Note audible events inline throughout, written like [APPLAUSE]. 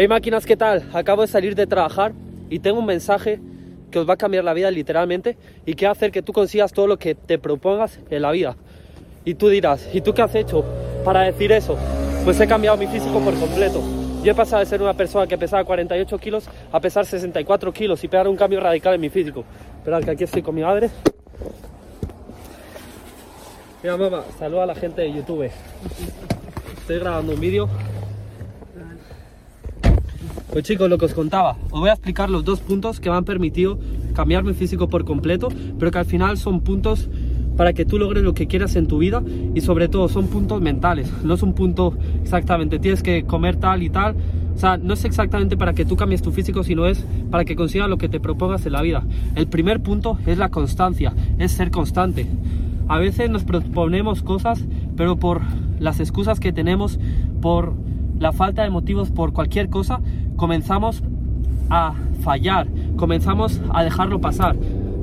Hey máquinas, ¿qué tal? Acabo de salir de trabajar y tengo un mensaje que os va a cambiar la vida literalmente y que va a hacer que tú consigas todo lo que te propongas en la vida. Y tú dirás, ¿y tú qué has hecho para decir eso? Pues he cambiado mi físico por completo. Yo he pasado de ser una persona que pesaba 48 kilos a pesar 64 kilos y pegar un cambio radical en mi físico. Esperad que aquí estoy con mi madre. Mira mamá, saluda a la gente de YouTube. Estoy grabando un vídeo pues chicos, lo que os contaba, os voy a explicar los dos puntos que me han permitido cambiar mi físico por completo, pero que al final son puntos para que tú logres lo que quieras en tu vida y sobre todo son puntos mentales, no es un punto exactamente, tienes que comer tal y tal, o sea, no es exactamente para que tú cambies tu físico, sino es para que consigas lo que te propongas en la vida. El primer punto es la constancia, es ser constante. A veces nos proponemos cosas, pero por las excusas que tenemos, por la falta de motivos por cualquier cosa, comenzamos a fallar, comenzamos a dejarlo pasar.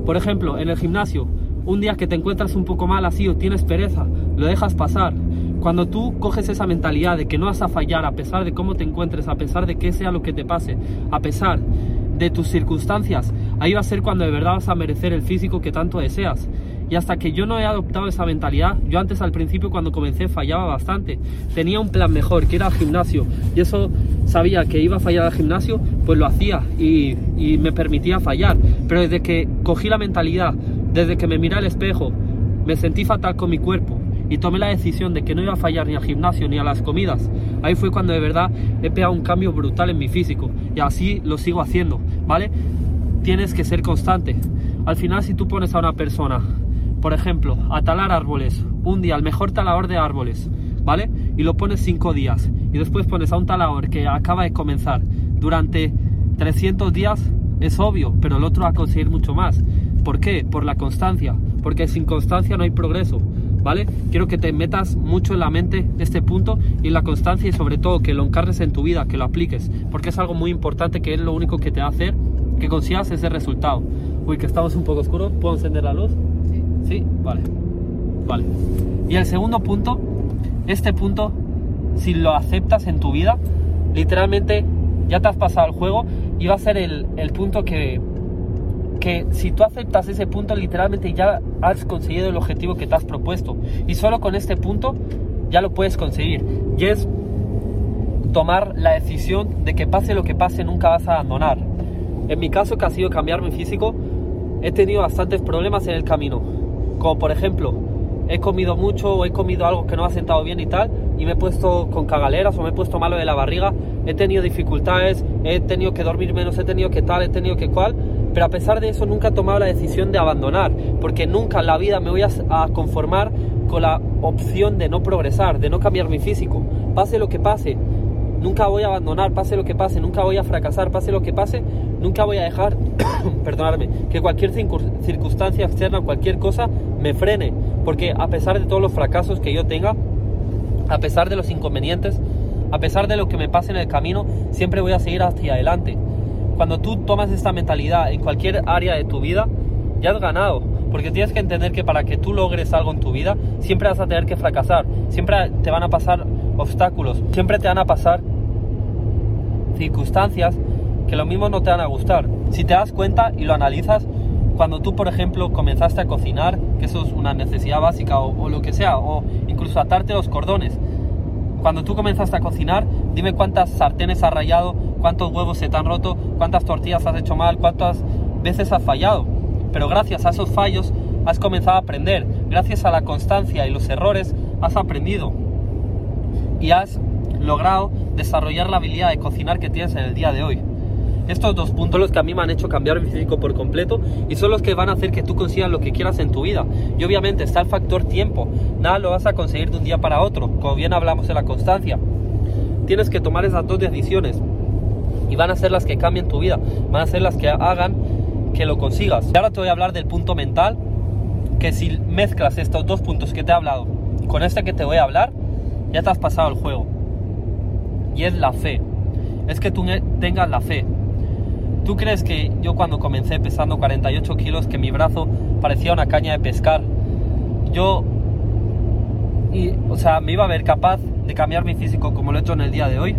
Por ejemplo, en el gimnasio, un día que te encuentras un poco mal así o tienes pereza, lo dejas pasar. Cuando tú coges esa mentalidad de que no vas a fallar a pesar de cómo te encuentres, a pesar de que sea lo que te pase, a pesar de tus circunstancias, ahí va a ser cuando de verdad vas a merecer el físico que tanto deseas. Y hasta que yo no he adoptado esa mentalidad, yo antes al principio cuando comencé fallaba bastante. Tenía un plan mejor, que era el gimnasio. Y eso sabía que iba a fallar al gimnasio, pues lo hacía y, me permitía fallar. Pero desde que cogí la mentalidad, desde que me miré al espejo, me sentí fatal con mi cuerpo y tomé la decisión de que no iba a fallar ni al gimnasio ni a las comidas. Ahí fue cuando de verdad he pegado un cambio brutal en mi físico y así lo sigo haciendo, ¿vale? Tienes que ser constante. Al final si tú pones a una persona por ejemplo, a talar árboles, un día, el mejor talador de árboles, ¿vale? Y lo pones cinco días. Y después pones a un talador que acaba de comenzar durante 300 días, es obvio, pero el otro va a conseguir mucho más. ¿Por qué? Por la constancia. Porque sin constancia no hay progreso. ¿Vale? Quiero que te metas mucho en la mente este punto y la constancia y sobre todo que lo encarnes en tu vida, que lo apliques, porque es algo muy importante que es lo único que te va a hacer que consigas ese resultado. Uy, que estamos un poco oscuros, ¿puedo encender la luz? ¿Sí? Vale. Vale. Y el segundo punto, este punto, si lo aceptas en tu vida, literalmente ya te has pasado el juego y va a ser el, el punto que, que si tú aceptas ese punto, literalmente ya has conseguido el objetivo que te has propuesto. Y solo con este punto ya lo puedes conseguir. Y es tomar la decisión de que pase lo que pase, nunca vas a abandonar. En mi caso, que ha sido cambiar mi físico, he tenido bastantes problemas en el camino como por ejemplo, he comido mucho o he comido algo que no ha sentado bien y tal, y me he puesto con cagaleras o me he puesto malo de la barriga, he tenido dificultades, he tenido que dormir menos, he tenido que tal, he tenido que cual, pero a pesar de eso nunca he tomado la decisión de abandonar, porque nunca en la vida me voy a conformar con la opción de no progresar, de no cambiar mi físico, pase lo que pase, nunca voy a abandonar, pase lo que pase, nunca voy a fracasar, pase lo que pase, nunca voy a dejar, [COUGHS] perdonadme, que cualquier circunstancia externa, cualquier cosa me frene, porque a pesar de todos los fracasos que yo tenga, a pesar de los inconvenientes, a pesar de lo que me pase en el camino, siempre voy a seguir hacia adelante. Cuando tú tomas esta mentalidad en cualquier área de tu vida, ya has ganado, porque tienes que entender que para que tú logres algo en tu vida, siempre vas a tener que fracasar, siempre te van a pasar obstáculos, siempre te van a pasar circunstancias que lo mismo no te van a gustar. Si te das cuenta y lo analizas, cuando tú, por ejemplo, comenzaste a cocinar, que eso es una necesidad básica o, lo que sea, o incluso atarte los cordones, cuando tú comenzaste a cocinar, dime cuántas sartenes has rayado, cuántos huevos se te han roto, cuántas tortillas has hecho mal, cuántas veces has fallado. Pero gracias a esos fallos has comenzado a aprender. Gracias a la constancia y los errores has aprendido. Y has logrado desarrollar la habilidad de cocinar que tienes en el día de hoy. Estos dos puntos los que a mí me han hecho cambiar mi físico por completo y son los que van a hacer que tú consigas lo que quieras en tu vida. Y obviamente está el factor tiempo. Nada lo vas a conseguir de un día para otro, como bien hablamos de la constancia. Tienes que tomar esas dos decisiones y van a ser las que cambien tu vida, van a ser las que hagan que lo consigas. Y ahora te voy a hablar del punto mental, que si mezclas estos dos puntos que te he hablado con este que te voy a hablar, ya te has pasado el juego y es la fe. Es que tú tengas la fe. ¿Tú crees que yo cuando comencé pesando 48 kilos, que mi brazo parecía una caña de pescar, yo, y, o sea, me iba a ver capaz de cambiar mi físico como lo he hecho en el día de hoy?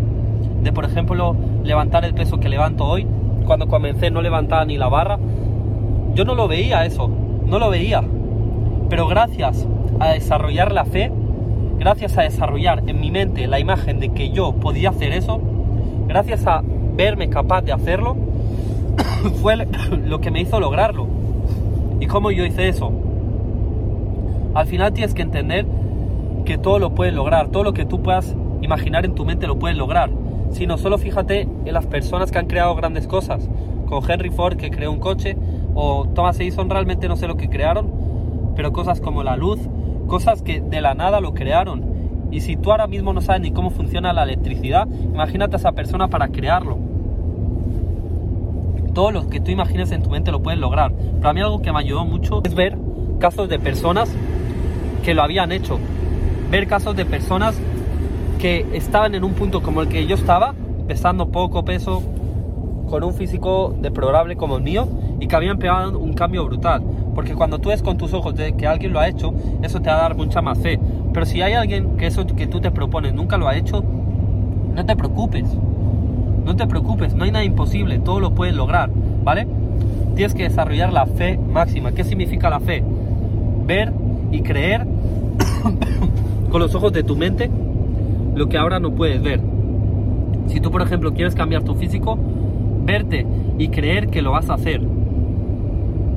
de, por ejemplo, levantar el peso que levanto hoy. Cuando comencé no levantaba ni la barra. Yo no lo veía eso, no lo veía. Pero gracias a desarrollar la fe, gracias a desarrollar en mi mente la imagen de que yo podía hacer eso, gracias a verme capaz de hacerlo, [COUGHS] fue [COUGHS] lo que me hizo lograrlo. ¿Y cómo yo hice eso? Al final tienes que entender que todo lo puedes lograr, todo lo que tú puedas imaginar en tu mente lo puedes lograr. Sino solo fíjate en las personas que han creado grandes cosas, con Henry Ford que creó un coche, o Thomas Edison realmente no sé lo que crearon, pero cosas como la luz, cosas que de la nada lo crearon. Y si tú ahora mismo no sabes ni cómo funciona la electricidad, imagínate a esa persona para crearlo. Todo lo que tú imagines en tu mente lo puedes lograr. Pero a mí algo que me ayudó mucho es ver casos de personas que lo habían hecho. Ver casos de personas que estaban en un punto como el que yo estaba, pesando poco peso, con un físico deplorable como el mío, y que habían pegado un cambio brutal. Porque cuando tú ves con tus ojos que alguien lo ha hecho, eso te va a dar mucha más fe. Pero si hay alguien que eso que tú te propones nunca lo ha hecho, no te preocupes. No te preocupes, no hay nada imposible, todo lo puedes lograr, ¿vale? Tienes que desarrollar la fe máxima. ¿Qué significa la fe? Ver y creer [COUGHS] con los ojos de tu mente lo que ahora no puedes ver. Si tú, por ejemplo, quieres cambiar tu físico, verte y creer que lo vas a hacer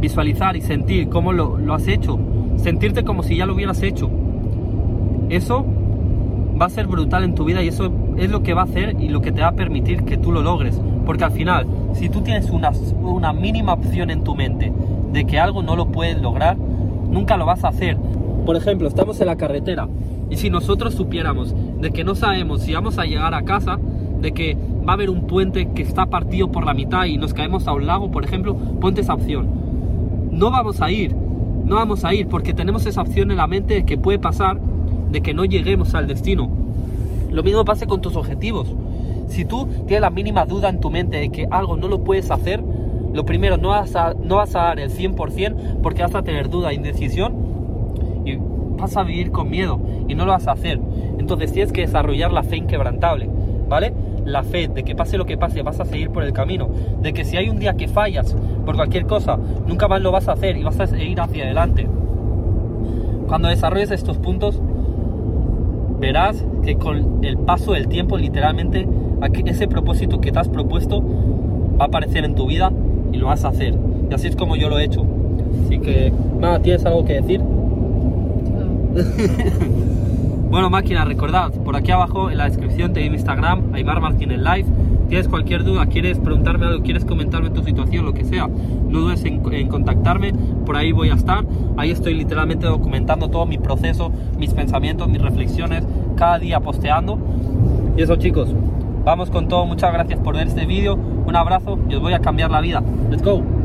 visualizar y sentir cómo lo, lo has hecho, sentirte como si ya lo hubieras hecho. Eso va a ser brutal en tu vida y eso es lo que va a hacer y lo que te va a permitir que tú lo logres. Porque al final, si tú tienes una, una mínima opción en tu mente de que algo no lo puedes lograr, nunca lo vas a hacer. Por ejemplo, estamos en la carretera y si nosotros supiéramos de que no sabemos si vamos a llegar a casa, de que va a haber un puente que está partido por la mitad y nos caemos a un lago, por ejemplo, ponte esa opción no vamos a ir, no vamos a ir porque tenemos esa opción en la mente de que puede pasar de que no lleguemos al destino. Lo mismo pasa con tus objetivos. Si tú tienes la mínima duda en tu mente de que algo no lo puedes hacer, lo primero, no vas a, no vas a dar el 100% porque vas a tener duda indecisión y vas a vivir con miedo y no lo vas a hacer. Entonces tienes que desarrollar la fe inquebrantable, ¿vale? la fe de que pase lo que pase, vas a seguir por el camino, de que si hay un día que fallas por cualquier cosa, nunca más lo vas a hacer y vas a seguir hacia adelante. Cuando desarrolles estos puntos, verás que con el paso del tiempo, literalmente, ese propósito que te has propuesto va a aparecer en tu vida y lo vas a hacer. Y así es como yo lo he hecho. Así que, nada, ¿tienes algo que decir? [LAUGHS] Bueno, máquina, recordad, por aquí abajo en la descripción te mi Instagram, Aymar Martínez Live. Tienes cualquier duda, quieres preguntarme algo, quieres comentarme tu situación, lo que sea, no dudes en, en, contactarme, por ahí voy a estar. Ahí estoy literalmente documentando todo mi proceso, mis pensamientos, mis reflexiones, cada día posteando. Y eso chicos, vamos con todo, muchas gracias por ver este vídeo, un abrazo y os voy a cambiar la vida. Let's go.